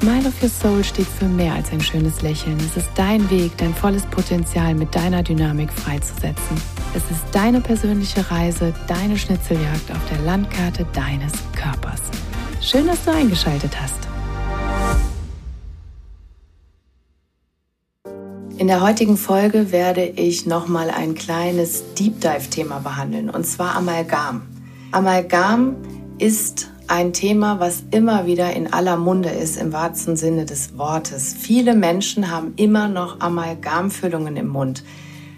Smile of Your Soul steht für mehr als ein schönes Lächeln. Es ist dein Weg, dein volles Potenzial mit deiner Dynamik freizusetzen. Es ist deine persönliche Reise, deine Schnitzeljagd auf der Landkarte deines Körpers. Schön, dass du eingeschaltet hast. In der heutigen Folge werde ich nochmal ein kleines Deep Dive-Thema behandeln, und zwar Amalgam. Amalgam ist ein Thema, was immer wieder in aller Munde ist, im wahrsten Sinne des Wortes. Viele Menschen haben immer noch Amalgamfüllungen im Mund.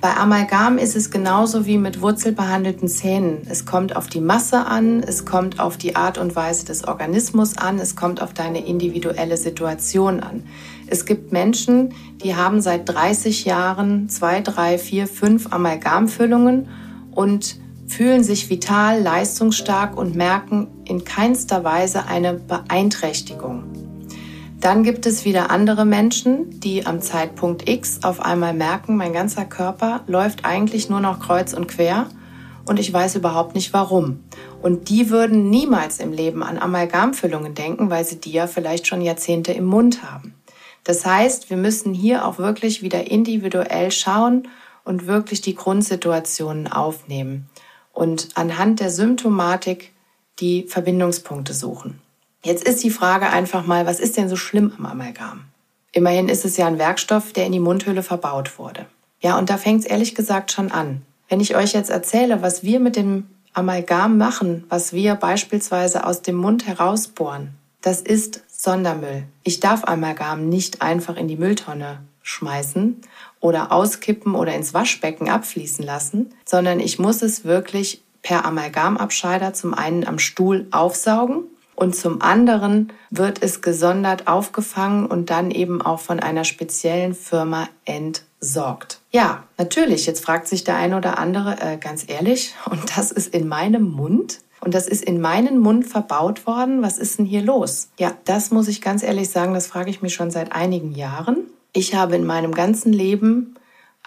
Bei Amalgam ist es genauso wie mit wurzelbehandelten Zähnen. Es kommt auf die Masse an, es kommt auf die Art und Weise des Organismus an, es kommt auf deine individuelle Situation an. Es gibt Menschen, die haben seit 30 Jahren zwei, drei, vier, fünf Amalgamfüllungen und fühlen sich vital, leistungsstark und merken in keinster Weise eine Beeinträchtigung. Dann gibt es wieder andere Menschen, die am Zeitpunkt X auf einmal merken, mein ganzer Körper läuft eigentlich nur noch kreuz und quer und ich weiß überhaupt nicht warum. Und die würden niemals im Leben an Amalgamfüllungen denken, weil sie die ja vielleicht schon Jahrzehnte im Mund haben. Das heißt, wir müssen hier auch wirklich wieder individuell schauen und wirklich die Grundsituationen aufnehmen und anhand der Symptomatik die Verbindungspunkte suchen. Jetzt ist die Frage einfach mal, was ist denn so schlimm am Amalgam? Immerhin ist es ja ein Werkstoff, der in die Mundhöhle verbaut wurde. Ja, und da fängt es ehrlich gesagt schon an. Wenn ich euch jetzt erzähle, was wir mit dem Amalgam machen, was wir beispielsweise aus dem Mund herausbohren, das ist Sondermüll. Ich darf Amalgam nicht einfach in die Mülltonne schmeißen oder auskippen oder ins Waschbecken abfließen lassen, sondern ich muss es wirklich per Amalgamabscheider zum einen am Stuhl aufsaugen und zum anderen wird es gesondert aufgefangen und dann eben auch von einer speziellen Firma entsorgt. Ja, natürlich, jetzt fragt sich der eine oder andere äh, ganz ehrlich, und das ist in meinem Mund? Und das ist in meinen Mund verbaut worden. Was ist denn hier los? Ja, das muss ich ganz ehrlich sagen, das frage ich mich schon seit einigen Jahren. Ich habe in meinem ganzen Leben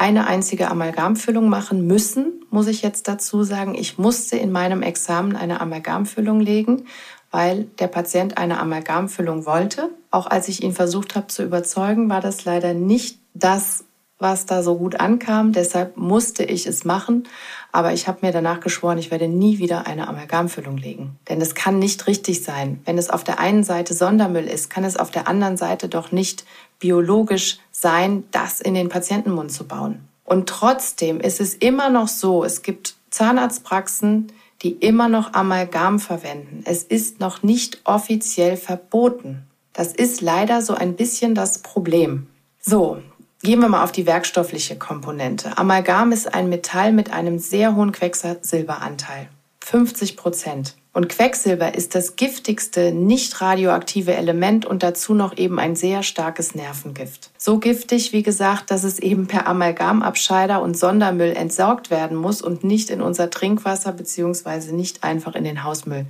eine einzige Amalgamfüllung machen müssen, muss ich jetzt dazu sagen. Ich musste in meinem Examen eine Amalgamfüllung legen, weil der Patient eine Amalgamfüllung wollte. Auch als ich ihn versucht habe zu überzeugen, war das leider nicht das, was da so gut ankam. Deshalb musste ich es machen. Aber ich habe mir danach geschworen, ich werde nie wieder eine Amalgamfüllung legen. Denn es kann nicht richtig sein. Wenn es auf der einen Seite Sondermüll ist, kann es auf der anderen Seite doch nicht biologisch sein, das in den Patientenmund zu bauen. Und trotzdem ist es immer noch so, es gibt Zahnarztpraxen, die immer noch Amalgam verwenden. Es ist noch nicht offiziell verboten. Das ist leider so ein bisschen das Problem. So, Gehen wir mal auf die werkstoffliche Komponente. Amalgam ist ein Metall mit einem sehr hohen Quecksilberanteil. 50 Prozent. Und Quecksilber ist das giftigste nicht radioaktive Element und dazu noch eben ein sehr starkes Nervengift. So giftig, wie gesagt, dass es eben per Amalgamabscheider und Sondermüll entsorgt werden muss und nicht in unser Trinkwasser beziehungsweise nicht einfach in den Hausmüll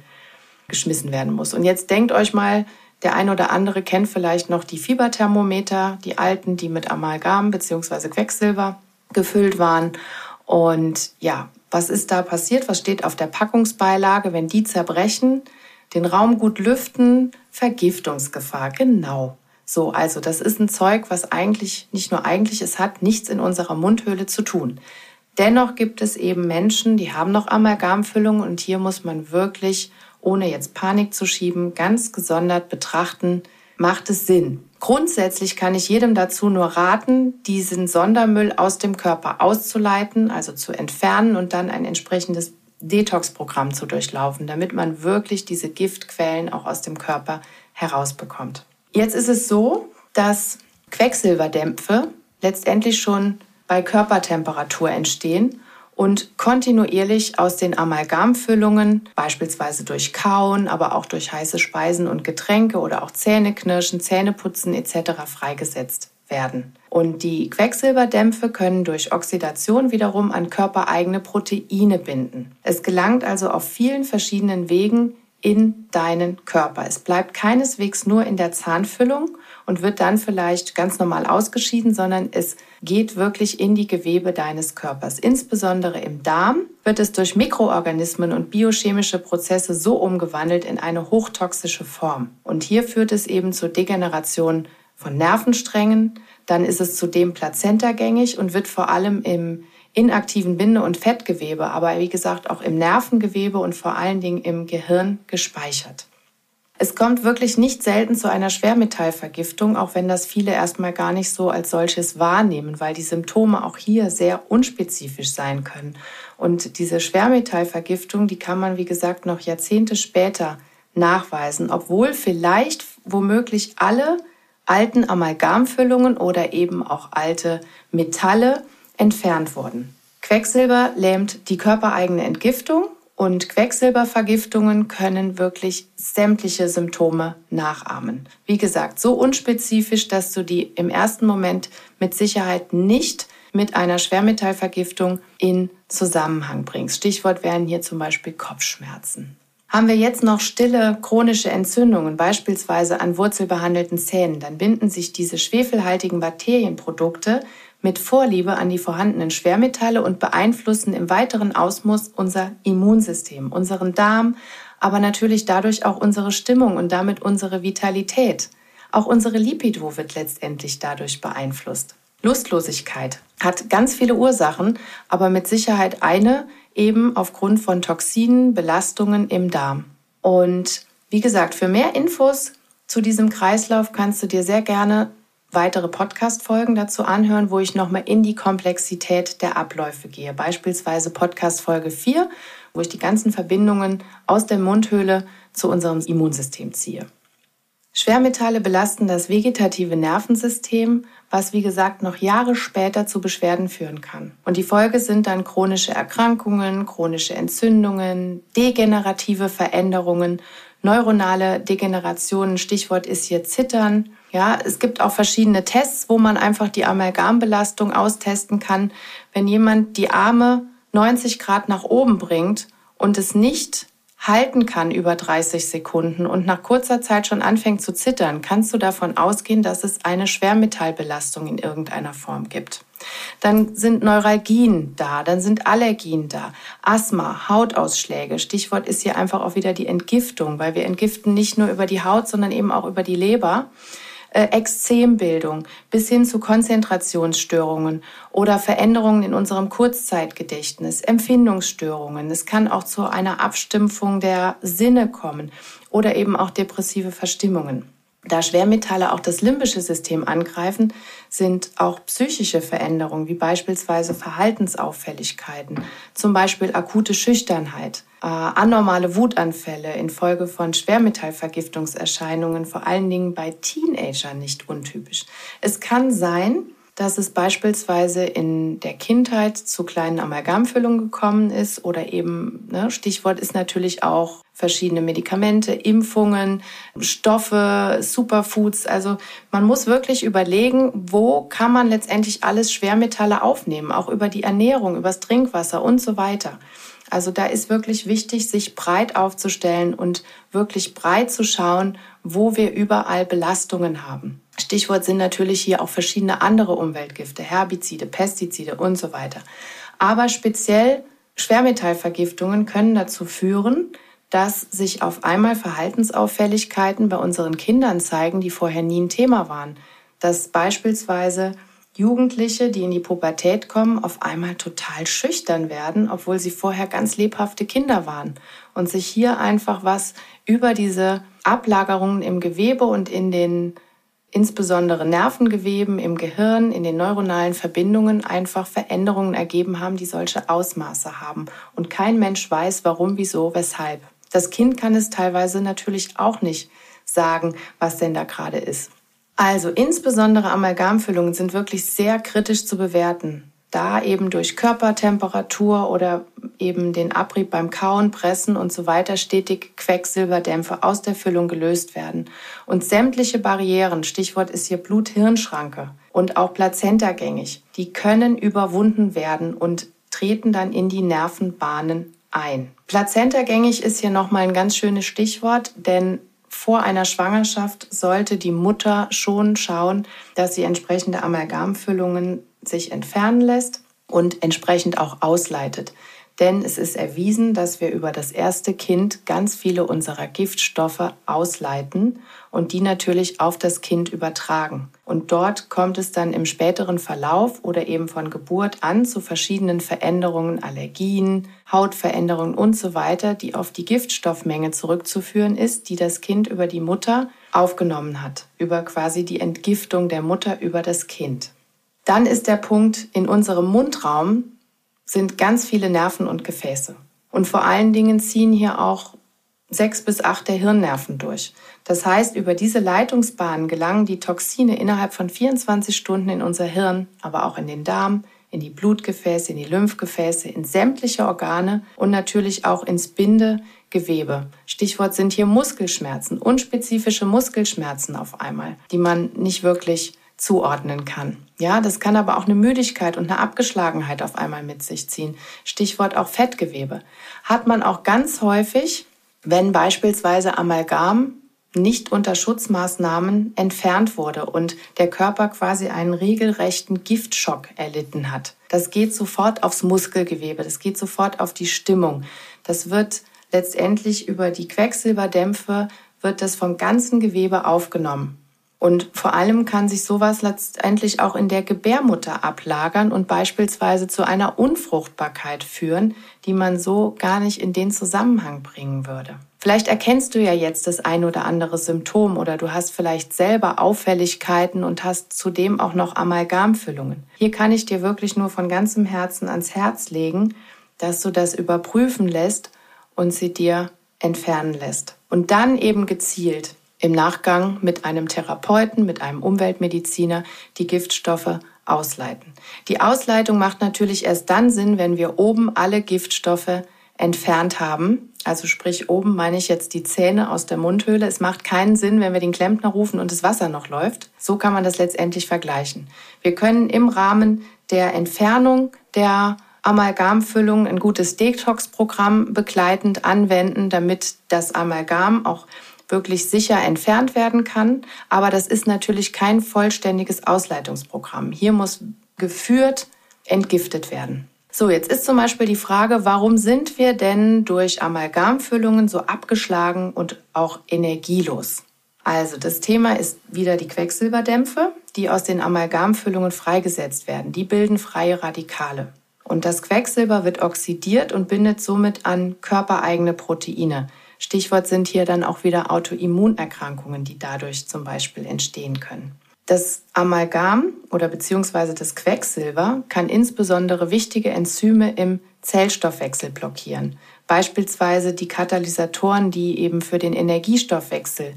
geschmissen werden muss. Und jetzt denkt euch mal, der ein oder andere kennt vielleicht noch die Fieberthermometer, die alten, die mit Amalgam bzw. Quecksilber gefüllt waren. Und ja, was ist da passiert? Was steht auf der Packungsbeilage? Wenn die zerbrechen, den Raum gut lüften, Vergiftungsgefahr. Genau. So, also das ist ein Zeug, was eigentlich, nicht nur eigentlich, es hat nichts in unserer Mundhöhle zu tun. Dennoch gibt es eben Menschen, die haben noch Amalgamfüllungen und hier muss man wirklich ohne jetzt Panik zu schieben, ganz gesondert betrachten, macht es Sinn. Grundsätzlich kann ich jedem dazu nur raten, diesen Sondermüll aus dem Körper auszuleiten, also zu entfernen und dann ein entsprechendes Detox-Programm zu durchlaufen, damit man wirklich diese Giftquellen auch aus dem Körper herausbekommt. Jetzt ist es so, dass Quecksilberdämpfe letztendlich schon bei Körpertemperatur entstehen und kontinuierlich aus den Amalgamfüllungen, beispielsweise durch Kauen, aber auch durch heiße Speisen und Getränke oder auch Zähneknirschen, Zähneputzen etc. freigesetzt werden. Und die Quecksilberdämpfe können durch Oxidation wiederum an körpereigene Proteine binden. Es gelangt also auf vielen verschiedenen Wegen in deinen Körper. Es bleibt keineswegs nur in der Zahnfüllung und wird dann vielleicht ganz normal ausgeschieden, sondern es geht wirklich in die Gewebe deines Körpers. Insbesondere im Darm wird es durch Mikroorganismen und biochemische Prozesse so umgewandelt in eine hochtoxische Form. Und hier führt es eben zur Degeneration von Nervensträngen. Dann ist es zudem plazentagängig und wird vor allem im inaktiven Binde- und Fettgewebe, aber wie gesagt auch im Nervengewebe und vor allen Dingen im Gehirn gespeichert. Es kommt wirklich nicht selten zu einer Schwermetallvergiftung, auch wenn das viele erstmal gar nicht so als solches wahrnehmen, weil die Symptome auch hier sehr unspezifisch sein können. Und diese Schwermetallvergiftung, die kann man, wie gesagt, noch Jahrzehnte später nachweisen, obwohl vielleicht womöglich alle alten Amalgamfüllungen oder eben auch alte Metalle entfernt wurden. Quecksilber lähmt die körpereigene Entgiftung und Quecksilbervergiftungen können wirklich sämtliche Symptome nachahmen. Wie gesagt, so unspezifisch, dass du die im ersten Moment mit Sicherheit nicht mit einer Schwermetallvergiftung in Zusammenhang bringst. Stichwort wären hier zum Beispiel Kopfschmerzen. Haben wir jetzt noch stille chronische Entzündungen, beispielsweise an wurzelbehandelten Zähnen, dann binden sich diese schwefelhaltigen Bakterienprodukte mit Vorliebe an die vorhandenen Schwermetalle und beeinflussen im weiteren Ausmaß unser Immunsystem, unseren Darm, aber natürlich dadurch auch unsere Stimmung und damit unsere Vitalität. Auch unsere Lipido wird letztendlich dadurch beeinflusst. Lustlosigkeit hat ganz viele Ursachen, aber mit Sicherheit eine eben aufgrund von Toxinen, Belastungen im Darm. Und wie gesagt, für mehr Infos zu diesem Kreislauf kannst du dir sehr gerne weitere Podcast-Folgen dazu anhören, wo ich nochmal in die Komplexität der Abläufe gehe. Beispielsweise Podcast-Folge 4, wo ich die ganzen Verbindungen aus der Mundhöhle zu unserem Immunsystem ziehe. Schwermetalle belasten das vegetative Nervensystem, was wie gesagt noch Jahre später zu Beschwerden führen kann. Und die Folge sind dann chronische Erkrankungen, chronische Entzündungen, degenerative Veränderungen, neuronale Degenerationen. Stichwort ist hier Zittern, ja, es gibt auch verschiedene Tests, wo man einfach die Amalgambelastung austesten kann. Wenn jemand die Arme 90 Grad nach oben bringt und es nicht halten kann über 30 Sekunden und nach kurzer Zeit schon anfängt zu zittern, kannst du davon ausgehen, dass es eine Schwermetallbelastung in irgendeiner Form gibt. Dann sind Neuralgien da, dann sind Allergien da, Asthma, Hautausschläge. Stichwort ist hier einfach auch wieder die Entgiftung, weil wir entgiften nicht nur über die Haut, sondern eben auch über die Leber äh, Exzembildung bis hin zu Konzentrationsstörungen oder Veränderungen in unserem Kurzzeitgedächtnis, Empfindungsstörungen. Es kann auch zu einer Abstimpfung der Sinne kommen oder eben auch depressive Verstimmungen. Da Schwermetalle auch das limbische System angreifen, sind auch psychische Veränderungen wie beispielsweise Verhaltensauffälligkeiten, zum Beispiel akute Schüchternheit, äh, anormale Wutanfälle infolge von Schwermetallvergiftungserscheinungen, vor allen Dingen bei Teenagern nicht untypisch. Es kann sein, dass es beispielsweise in der Kindheit zu kleinen Amalgamfüllungen gekommen ist oder eben, ne, Stichwort ist natürlich auch verschiedene Medikamente, Impfungen, Stoffe, Superfoods. Also man muss wirklich überlegen, wo kann man letztendlich alles Schwermetalle aufnehmen, auch über die Ernährung, übers Trinkwasser und so weiter. Also da ist wirklich wichtig, sich breit aufzustellen und wirklich breit zu schauen, wo wir überall Belastungen haben. Stichwort sind natürlich hier auch verschiedene andere Umweltgifte, Herbizide, Pestizide und so weiter. Aber speziell Schwermetallvergiftungen können dazu führen, dass sich auf einmal Verhaltensauffälligkeiten bei unseren Kindern zeigen, die vorher nie ein Thema waren. Dass beispielsweise Jugendliche, die in die Pubertät kommen, auf einmal total schüchtern werden, obwohl sie vorher ganz lebhafte Kinder waren. Und sich hier einfach was über diese Ablagerungen im Gewebe und in den insbesondere Nervengeweben im Gehirn, in den neuronalen Verbindungen einfach Veränderungen ergeben haben, die solche Ausmaße haben. Und kein Mensch weiß, warum, wieso, weshalb. Das Kind kann es teilweise natürlich auch nicht sagen, was denn da gerade ist. Also insbesondere Amalgamfüllungen sind wirklich sehr kritisch zu bewerten, da eben durch Körpertemperatur oder eben den Abrieb beim Kauen, Pressen und so weiter stetig Quecksilberdämpfe aus der Füllung gelöst werden. Und sämtliche Barrieren, Stichwort ist hier Blut-Hirn-Schranke und auch plazentagängig, die können überwunden werden und treten dann in die Nervenbahnen ein. Plazentagängig ist hier nochmal ein ganz schönes Stichwort, denn vor einer Schwangerschaft sollte die Mutter schon schauen, dass sie entsprechende Amalgamfüllungen sich entfernen lässt und entsprechend auch ausleitet. Denn es ist erwiesen, dass wir über das erste Kind ganz viele unserer Giftstoffe ausleiten und die natürlich auf das Kind übertragen. Und dort kommt es dann im späteren Verlauf oder eben von Geburt an zu verschiedenen Veränderungen, Allergien, Hautveränderungen und so weiter, die auf die Giftstoffmenge zurückzuführen ist, die das Kind über die Mutter aufgenommen hat, über quasi die Entgiftung der Mutter über das Kind. Dann ist der Punkt in unserem Mundraum, sind ganz viele Nerven und Gefäße. Und vor allen Dingen ziehen hier auch sechs bis acht der Hirnnerven durch. Das heißt, über diese Leitungsbahnen gelangen die Toxine innerhalb von 24 Stunden in unser Hirn, aber auch in den Darm, in die Blutgefäße, in die Lymphgefäße, in sämtliche Organe und natürlich auch ins Bindegewebe. Stichwort sind hier Muskelschmerzen, unspezifische Muskelschmerzen auf einmal, die man nicht wirklich zuordnen kann. Ja, das kann aber auch eine Müdigkeit und eine Abgeschlagenheit auf einmal mit sich ziehen. Stichwort auch Fettgewebe. Hat man auch ganz häufig, wenn beispielsweise Amalgam nicht unter Schutzmaßnahmen entfernt wurde und der Körper quasi einen regelrechten Giftschock erlitten hat. Das geht sofort aufs Muskelgewebe, das geht sofort auf die Stimmung. Das wird letztendlich über die Quecksilberdämpfe wird das vom ganzen Gewebe aufgenommen. Und vor allem kann sich sowas letztendlich auch in der Gebärmutter ablagern und beispielsweise zu einer Unfruchtbarkeit führen, die man so gar nicht in den Zusammenhang bringen würde. Vielleicht erkennst du ja jetzt das ein oder andere Symptom oder du hast vielleicht selber Auffälligkeiten und hast zudem auch noch Amalgamfüllungen. Hier kann ich dir wirklich nur von ganzem Herzen ans Herz legen, dass du das überprüfen lässt und sie dir entfernen lässt. Und dann eben gezielt im Nachgang mit einem Therapeuten, mit einem Umweltmediziner die Giftstoffe ausleiten. Die Ausleitung macht natürlich erst dann Sinn, wenn wir oben alle Giftstoffe entfernt haben. Also sprich, oben meine ich jetzt die Zähne aus der Mundhöhle. Es macht keinen Sinn, wenn wir den Klempner rufen und das Wasser noch läuft. So kann man das letztendlich vergleichen. Wir können im Rahmen der Entfernung der Amalgamfüllung ein gutes Detox-Programm begleitend anwenden, damit das Amalgam auch wirklich sicher entfernt werden kann. Aber das ist natürlich kein vollständiges Ausleitungsprogramm. Hier muss geführt entgiftet werden. So, jetzt ist zum Beispiel die Frage, warum sind wir denn durch Amalgamfüllungen so abgeschlagen und auch energielos? Also das Thema ist wieder die Quecksilberdämpfe, die aus den Amalgamfüllungen freigesetzt werden. Die bilden freie Radikale. Und das Quecksilber wird oxidiert und bindet somit an körpereigene Proteine. Stichwort sind hier dann auch wieder Autoimmunerkrankungen, die dadurch zum Beispiel entstehen können. Das Amalgam oder beziehungsweise das Quecksilber kann insbesondere wichtige Enzyme im Zellstoffwechsel blockieren. Beispielsweise die Katalysatoren, die eben für den Energiestoffwechsel,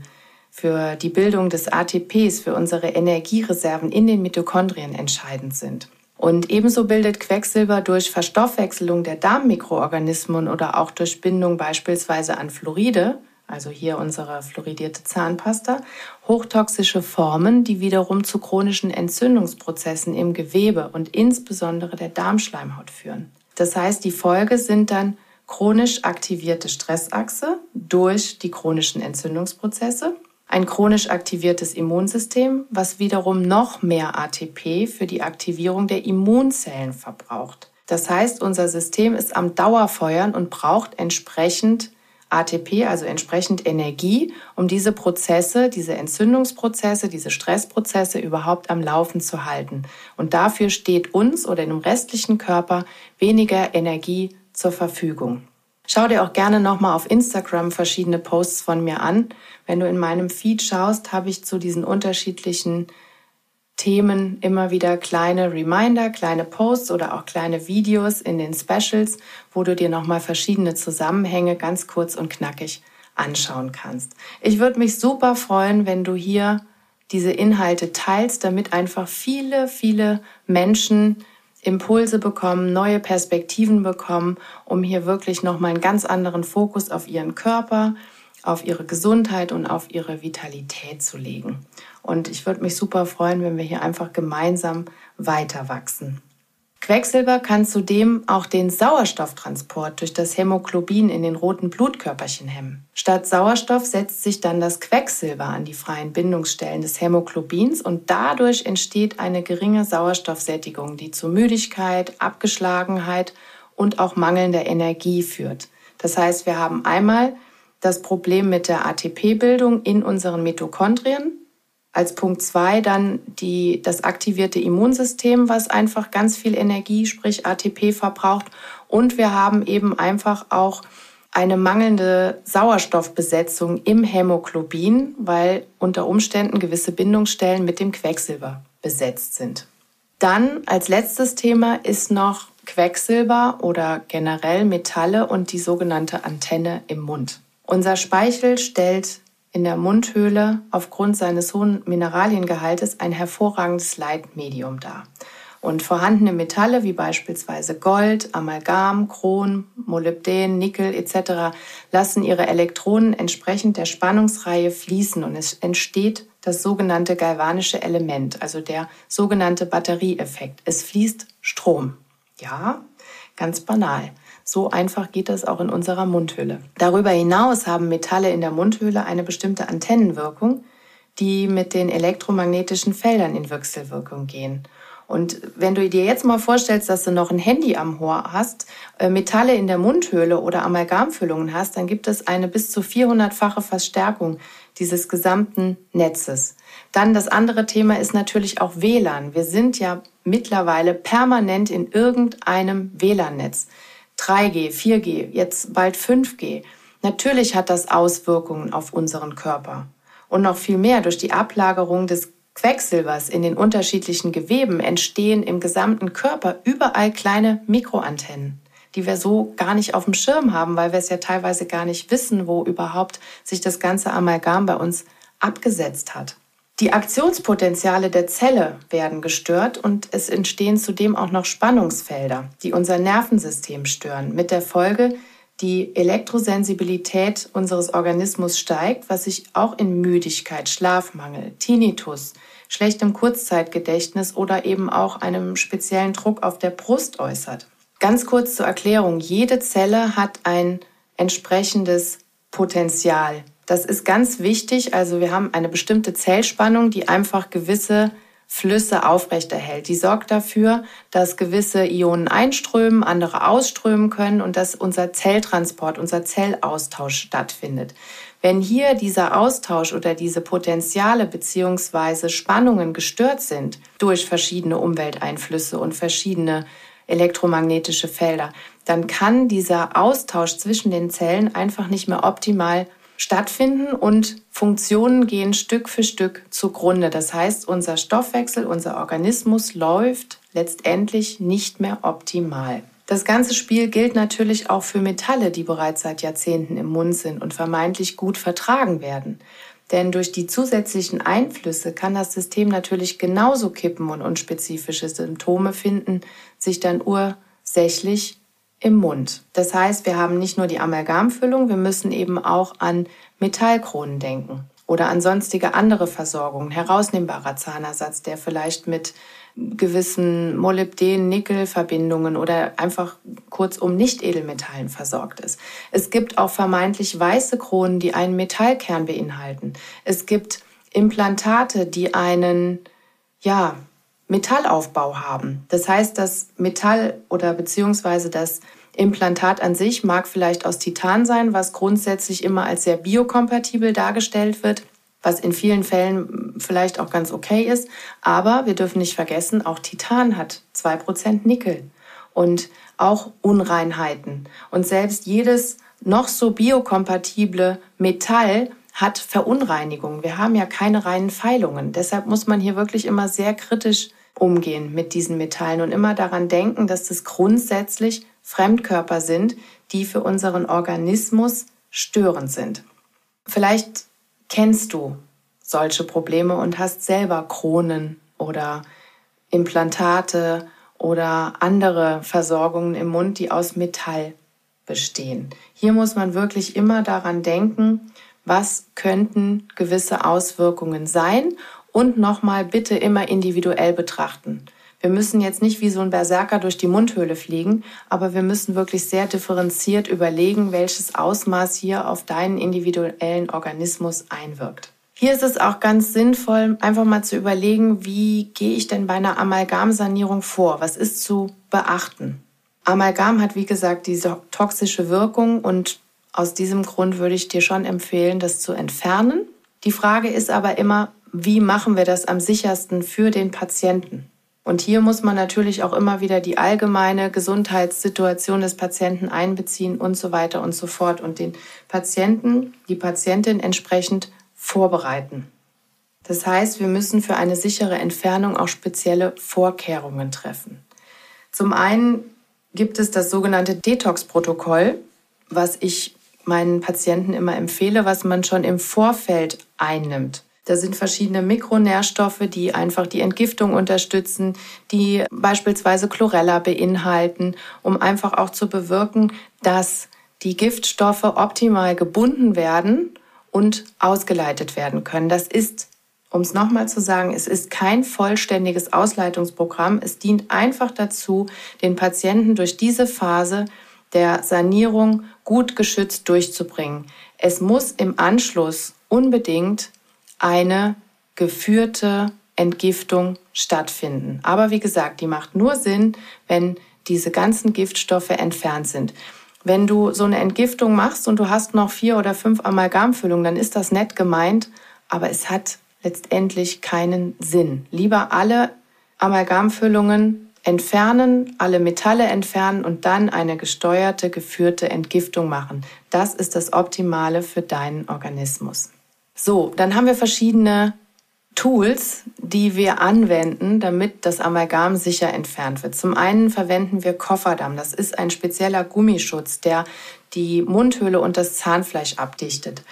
für die Bildung des ATPs, für unsere Energiereserven in den Mitochondrien entscheidend sind. Und ebenso bildet Quecksilber durch Verstoffwechselung der Darmmikroorganismen oder auch durch Bindung beispielsweise an Fluoride, also hier unsere fluoridierte Zahnpasta, hochtoxische Formen, die wiederum zu chronischen Entzündungsprozessen im Gewebe und insbesondere der Darmschleimhaut führen. Das heißt, die Folge sind dann chronisch aktivierte Stressachse durch die chronischen Entzündungsprozesse ein chronisch aktiviertes Immunsystem, was wiederum noch mehr ATP für die Aktivierung der Immunzellen verbraucht. Das heißt, unser System ist am Dauerfeuern und braucht entsprechend ATP, also entsprechend Energie, um diese Prozesse, diese Entzündungsprozesse, diese Stressprozesse überhaupt am Laufen zu halten. Und dafür steht uns oder dem restlichen Körper weniger Energie zur Verfügung. Schau dir auch gerne nochmal auf Instagram verschiedene Posts von mir an. Wenn du in meinem Feed schaust, habe ich zu diesen unterschiedlichen Themen immer wieder kleine Reminder, kleine Posts oder auch kleine Videos in den Specials, wo du dir nochmal verschiedene Zusammenhänge ganz kurz und knackig anschauen kannst. Ich würde mich super freuen, wenn du hier diese Inhalte teilst, damit einfach viele, viele Menschen Impulse bekommen, neue Perspektiven bekommen, um hier wirklich nochmal einen ganz anderen Fokus auf ihren Körper, auf ihre Gesundheit und auf ihre Vitalität zu legen. Und ich würde mich super freuen, wenn wir hier einfach gemeinsam weiter wachsen. Quecksilber kann zudem auch den Sauerstofftransport durch das Hämoglobin in den roten Blutkörperchen hemmen. Statt Sauerstoff setzt sich dann das Quecksilber an die freien Bindungsstellen des Hämoglobins und dadurch entsteht eine geringe Sauerstoffsättigung, die zu Müdigkeit, Abgeschlagenheit und auch mangelnder Energie führt. Das heißt, wir haben einmal das Problem mit der ATP-Bildung in unseren Mitochondrien, als Punkt zwei dann die, das aktivierte Immunsystem, was einfach ganz viel Energie, sprich ATP verbraucht. Und wir haben eben einfach auch eine mangelnde Sauerstoffbesetzung im Hämoglobin, weil unter Umständen gewisse Bindungsstellen mit dem Quecksilber besetzt sind. Dann als letztes Thema ist noch Quecksilber oder generell Metalle und die sogenannte Antenne im Mund. Unser Speichel stellt in der Mundhöhle aufgrund seines hohen Mineraliengehaltes ein hervorragendes Leitmedium dar. Und vorhandene Metalle wie beispielsweise Gold, Amalgam, Chrom, Molybden, Nickel etc. lassen ihre Elektronen entsprechend der Spannungsreihe fließen und es entsteht das sogenannte galvanische Element, also der sogenannte Batterieeffekt. Es fließt Strom. Ja, ganz banal. So einfach geht das auch in unserer Mundhülle. Darüber hinaus haben Metalle in der Mundhülle eine bestimmte Antennenwirkung, die mit den elektromagnetischen Feldern in Wechselwirkung gehen. Und wenn du dir jetzt mal vorstellst, dass du noch ein Handy am Ohr hast, äh, Metalle in der Mundhöhle oder Amalgamfüllungen hast, dann gibt es eine bis zu 400-fache Verstärkung dieses gesamten Netzes. Dann das andere Thema ist natürlich auch WLAN. Wir sind ja mittlerweile permanent in irgendeinem WLAN-Netz. 3G, 4G, jetzt bald 5G. Natürlich hat das Auswirkungen auf unseren Körper. Und noch viel mehr durch die Ablagerung des Quecksilbers in den unterschiedlichen Geweben entstehen im gesamten Körper überall kleine Mikroantennen, die wir so gar nicht auf dem Schirm haben, weil wir es ja teilweise gar nicht wissen, wo überhaupt sich das ganze Amalgam bei uns abgesetzt hat. Die Aktionspotenziale der Zelle werden gestört und es entstehen zudem auch noch Spannungsfelder, die unser Nervensystem stören, mit der Folge, die Elektrosensibilität unseres Organismus steigt, was sich auch in Müdigkeit, Schlafmangel, Tinnitus, schlechtem Kurzzeitgedächtnis oder eben auch einem speziellen Druck auf der Brust äußert. Ganz kurz zur Erklärung, jede Zelle hat ein entsprechendes Potenzial, das ist ganz wichtig. Also wir haben eine bestimmte Zellspannung, die einfach gewisse Flüsse aufrechterhält. Die sorgt dafür, dass gewisse Ionen einströmen, andere ausströmen können und dass unser Zelltransport, unser Zellaustausch stattfindet. Wenn hier dieser Austausch oder diese Potenziale beziehungsweise Spannungen gestört sind durch verschiedene Umwelteinflüsse und verschiedene elektromagnetische Felder, dann kann dieser Austausch zwischen den Zellen einfach nicht mehr optimal stattfinden und Funktionen gehen Stück für Stück zugrunde. Das heißt, unser Stoffwechsel, unser Organismus läuft letztendlich nicht mehr optimal. Das ganze Spiel gilt natürlich auch für Metalle, die bereits seit Jahrzehnten im Mund sind und vermeintlich gut vertragen werden. Denn durch die zusätzlichen Einflüsse kann das System natürlich genauso kippen und unspezifische Symptome finden, sich dann ursächlich im Mund. Das heißt, wir haben nicht nur die Amalgamfüllung, wir müssen eben auch an Metallkronen denken oder an sonstige andere Versorgungen, herausnehmbarer Zahnersatz, der vielleicht mit gewissen Molybden-Nickel-Verbindungen oder einfach kurzum Nicht-Edelmetallen versorgt ist. Es gibt auch vermeintlich weiße Kronen, die einen Metallkern beinhalten. Es gibt Implantate, die einen, ja, Metallaufbau haben. Das heißt, das Metall oder beziehungsweise das Implantat an sich mag vielleicht aus Titan sein, was grundsätzlich immer als sehr biokompatibel dargestellt wird, was in vielen Fällen vielleicht auch ganz okay ist. Aber wir dürfen nicht vergessen, auch Titan hat zwei Prozent Nickel und auch Unreinheiten. Und selbst jedes noch so biokompatible Metall hat Verunreinigungen. Wir haben ja keine reinen Pfeilungen. Deshalb muss man hier wirklich immer sehr kritisch umgehen mit diesen Metallen und immer daran denken, dass das grundsätzlich Fremdkörper sind, die für unseren Organismus störend sind. Vielleicht kennst du solche Probleme und hast selber Kronen oder Implantate oder andere Versorgungen im Mund, die aus Metall bestehen. Hier muss man wirklich immer daran denken, was könnten gewisse Auswirkungen sein und nochmal bitte immer individuell betrachten. Wir müssen jetzt nicht wie so ein Berserker durch die Mundhöhle fliegen, aber wir müssen wirklich sehr differenziert überlegen, welches Ausmaß hier auf deinen individuellen Organismus einwirkt. Hier ist es auch ganz sinnvoll, einfach mal zu überlegen, wie gehe ich denn bei einer Amalgamsanierung vor? Was ist zu beachten? Amalgam hat, wie gesagt, diese toxische Wirkung und aus diesem Grund würde ich dir schon empfehlen, das zu entfernen. Die Frage ist aber immer, wie machen wir das am sichersten für den Patienten? Und hier muss man natürlich auch immer wieder die allgemeine Gesundheitssituation des Patienten einbeziehen und so weiter und so fort und den Patienten, die Patientin entsprechend vorbereiten. Das heißt, wir müssen für eine sichere Entfernung auch spezielle Vorkehrungen treffen. Zum einen gibt es das sogenannte Detox-Protokoll, was ich meinen Patienten immer empfehle, was man schon im Vorfeld einnimmt. Da sind verschiedene Mikronährstoffe, die einfach die Entgiftung unterstützen, die beispielsweise Chlorella beinhalten, um einfach auch zu bewirken, dass die Giftstoffe optimal gebunden werden und ausgeleitet werden können. Das ist um es nochmal zu sagen, es ist kein vollständiges Ausleitungsprogramm. Es dient einfach dazu, den Patienten durch diese Phase der Sanierung gut geschützt durchzubringen. Es muss im Anschluss unbedingt eine geführte Entgiftung stattfinden. Aber wie gesagt, die macht nur Sinn, wenn diese ganzen Giftstoffe entfernt sind. Wenn du so eine Entgiftung machst und du hast noch vier oder fünf Amalgamfüllungen, dann ist das nett gemeint, aber es hat letztendlich keinen Sinn. Lieber alle Amalgamfüllungen entfernen, alle Metalle entfernen und dann eine gesteuerte, geführte Entgiftung machen. Das ist das Optimale für deinen Organismus. So, dann haben wir verschiedene Tools, die wir anwenden, damit das Amalgam sicher entfernt wird. Zum einen verwenden wir Kofferdamm. Das ist ein spezieller Gummischutz, der die Mundhöhle und das Zahnfleisch abdichtet.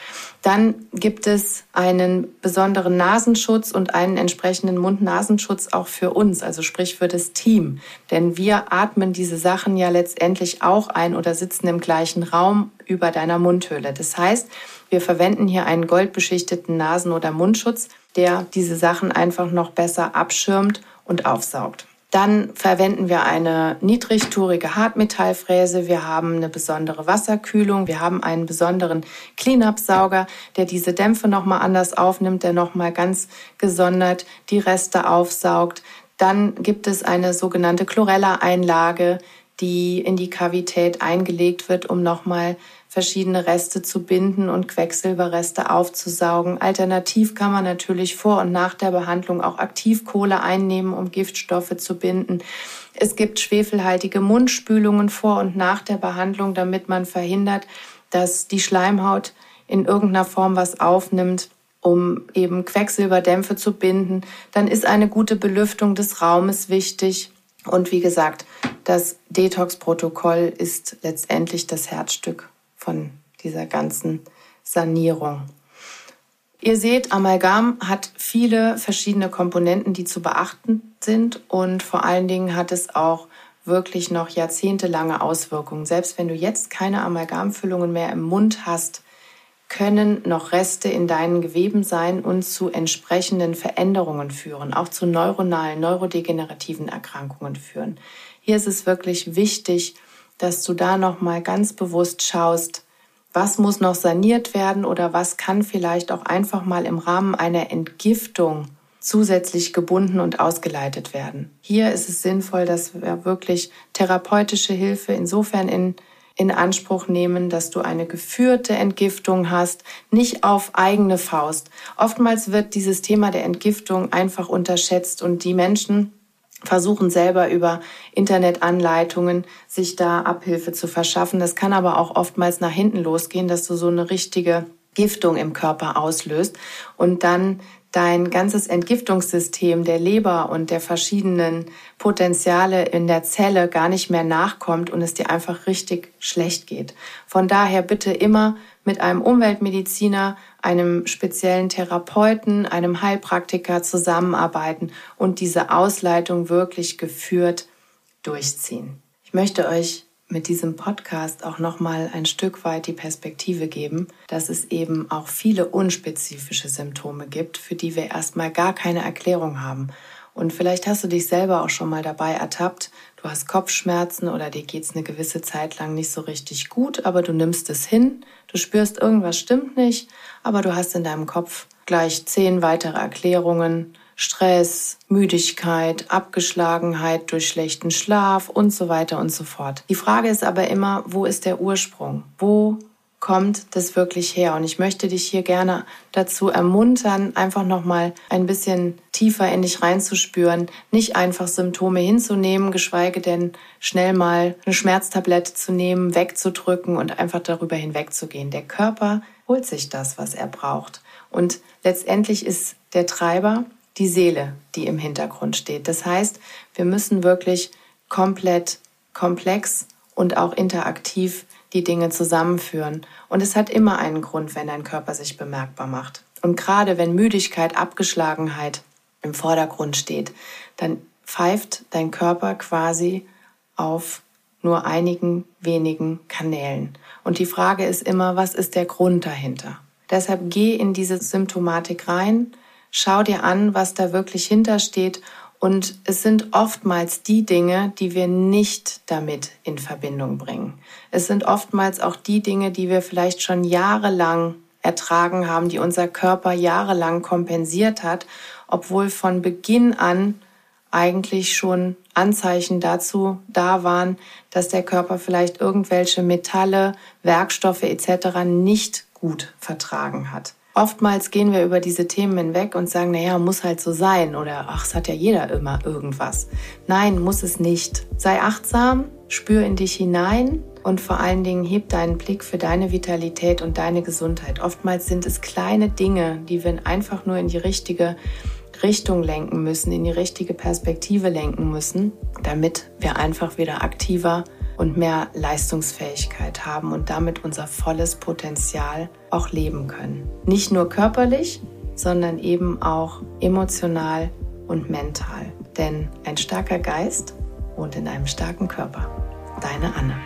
Dann gibt es einen besonderen Nasenschutz und einen entsprechenden Mund-Nasenschutz auch für uns, also sprich für das Team. Denn wir atmen diese Sachen ja letztendlich auch ein oder sitzen im gleichen Raum über deiner Mundhöhle. Das heißt, wir verwenden hier einen goldbeschichteten Nasen- oder Mundschutz, der diese Sachen einfach noch besser abschirmt und aufsaugt. Dann verwenden wir eine niedrigtourige Hartmetallfräse. Wir haben eine besondere Wasserkühlung. Wir haben einen besonderen Cleanup-Sauger, der diese Dämpfe nochmal anders aufnimmt, der nochmal ganz gesondert die Reste aufsaugt. Dann gibt es eine sogenannte Chlorella-Einlage, die in die Kavität eingelegt wird, um nochmal verschiedene Reste zu binden und Quecksilberreste aufzusaugen. Alternativ kann man natürlich vor und nach der Behandlung auch Aktivkohle einnehmen, um Giftstoffe zu binden. Es gibt schwefelhaltige Mundspülungen vor und nach der Behandlung, damit man verhindert, dass die Schleimhaut in irgendeiner Form was aufnimmt um eben Quecksilberdämpfe zu binden. Dann ist eine gute Belüftung des Raumes wichtig. Und wie gesagt, das Detox-Protokoll ist letztendlich das Herzstück von dieser ganzen Sanierung. Ihr seht, Amalgam hat viele verschiedene Komponenten, die zu beachten sind und vor allen Dingen hat es auch wirklich noch jahrzehntelange Auswirkungen. Selbst wenn du jetzt keine Amalgamfüllungen mehr im Mund hast, können noch Reste in deinen Geweben sein und zu entsprechenden Veränderungen führen, auch zu neuronalen, neurodegenerativen Erkrankungen führen. Hier ist es wirklich wichtig, dass du da noch mal ganz bewusst schaust, was muss noch saniert werden oder was kann vielleicht auch einfach mal im Rahmen einer Entgiftung zusätzlich gebunden und ausgeleitet werden. Hier ist es sinnvoll, dass wir wirklich therapeutische Hilfe insofern in, in Anspruch nehmen, dass du eine geführte Entgiftung hast, nicht auf eigene Faust. Oftmals wird dieses Thema der Entgiftung einfach unterschätzt und die Menschen, versuchen selber über Internetanleitungen sich da Abhilfe zu verschaffen. Das kann aber auch oftmals nach hinten losgehen, dass du so eine richtige Giftung im Körper auslöst und dann dein ganzes Entgiftungssystem der Leber und der verschiedenen Potenziale in der Zelle gar nicht mehr nachkommt und es dir einfach richtig schlecht geht. Von daher bitte immer mit einem Umweltmediziner, einem speziellen Therapeuten, einem Heilpraktiker zusammenarbeiten und diese Ausleitung wirklich geführt durchziehen. Ich möchte euch mit diesem Podcast auch nochmal ein Stück weit die Perspektive geben, dass es eben auch viele unspezifische Symptome gibt, für die wir erstmal gar keine Erklärung haben. Und vielleicht hast du dich selber auch schon mal dabei ertappt, du hast Kopfschmerzen oder dir geht's eine gewisse Zeit lang nicht so richtig gut, aber du nimmst es hin, du spürst, irgendwas stimmt nicht, aber du hast in deinem Kopf gleich zehn weitere Erklärungen, Stress, Müdigkeit, Abgeschlagenheit durch schlechten Schlaf und so weiter und so fort. Die Frage ist aber immer, wo ist der Ursprung? Wo kommt das wirklich her? Und ich möchte dich hier gerne dazu ermuntern, einfach nochmal ein bisschen tiefer in dich reinzuspüren, nicht einfach Symptome hinzunehmen, geschweige denn schnell mal eine Schmerztablette zu nehmen, wegzudrücken und einfach darüber hinwegzugehen. Der Körper holt sich das, was er braucht. Und letztendlich ist der Treiber die Seele, die im Hintergrund steht. Das heißt, wir müssen wirklich komplett komplex und auch interaktiv die Dinge zusammenführen. Und es hat immer einen Grund, wenn dein Körper sich bemerkbar macht. Und gerade wenn Müdigkeit, Abgeschlagenheit im Vordergrund steht, dann pfeift dein Körper quasi auf nur einigen wenigen Kanälen. Und die Frage ist immer, was ist der Grund dahinter? Deshalb geh in diese Symptomatik rein, schau dir an, was da wirklich hintersteht. Und es sind oftmals die Dinge, die wir nicht damit in Verbindung bringen. Es sind oftmals auch die Dinge, die wir vielleicht schon jahrelang ertragen haben, die unser Körper jahrelang kompensiert hat, obwohl von Beginn an eigentlich schon Anzeichen dazu da waren, dass der Körper vielleicht irgendwelche Metalle, Werkstoffe etc. nicht gut vertragen hat. Oftmals gehen wir über diese Themen hinweg und sagen, naja, muss halt so sein oder ach, es hat ja jeder immer irgendwas. Nein, muss es nicht. Sei achtsam, spür in dich hinein und vor allen Dingen heb deinen Blick für deine Vitalität und deine Gesundheit. Oftmals sind es kleine Dinge, die wir einfach nur in die richtige Richtung lenken müssen, in die richtige Perspektive lenken müssen, damit wir einfach wieder aktiver und mehr Leistungsfähigkeit haben und damit unser volles Potenzial auch leben können. Nicht nur körperlich, sondern eben auch emotional und mental. Denn ein starker Geist wohnt in einem starken Körper. Deine Anne.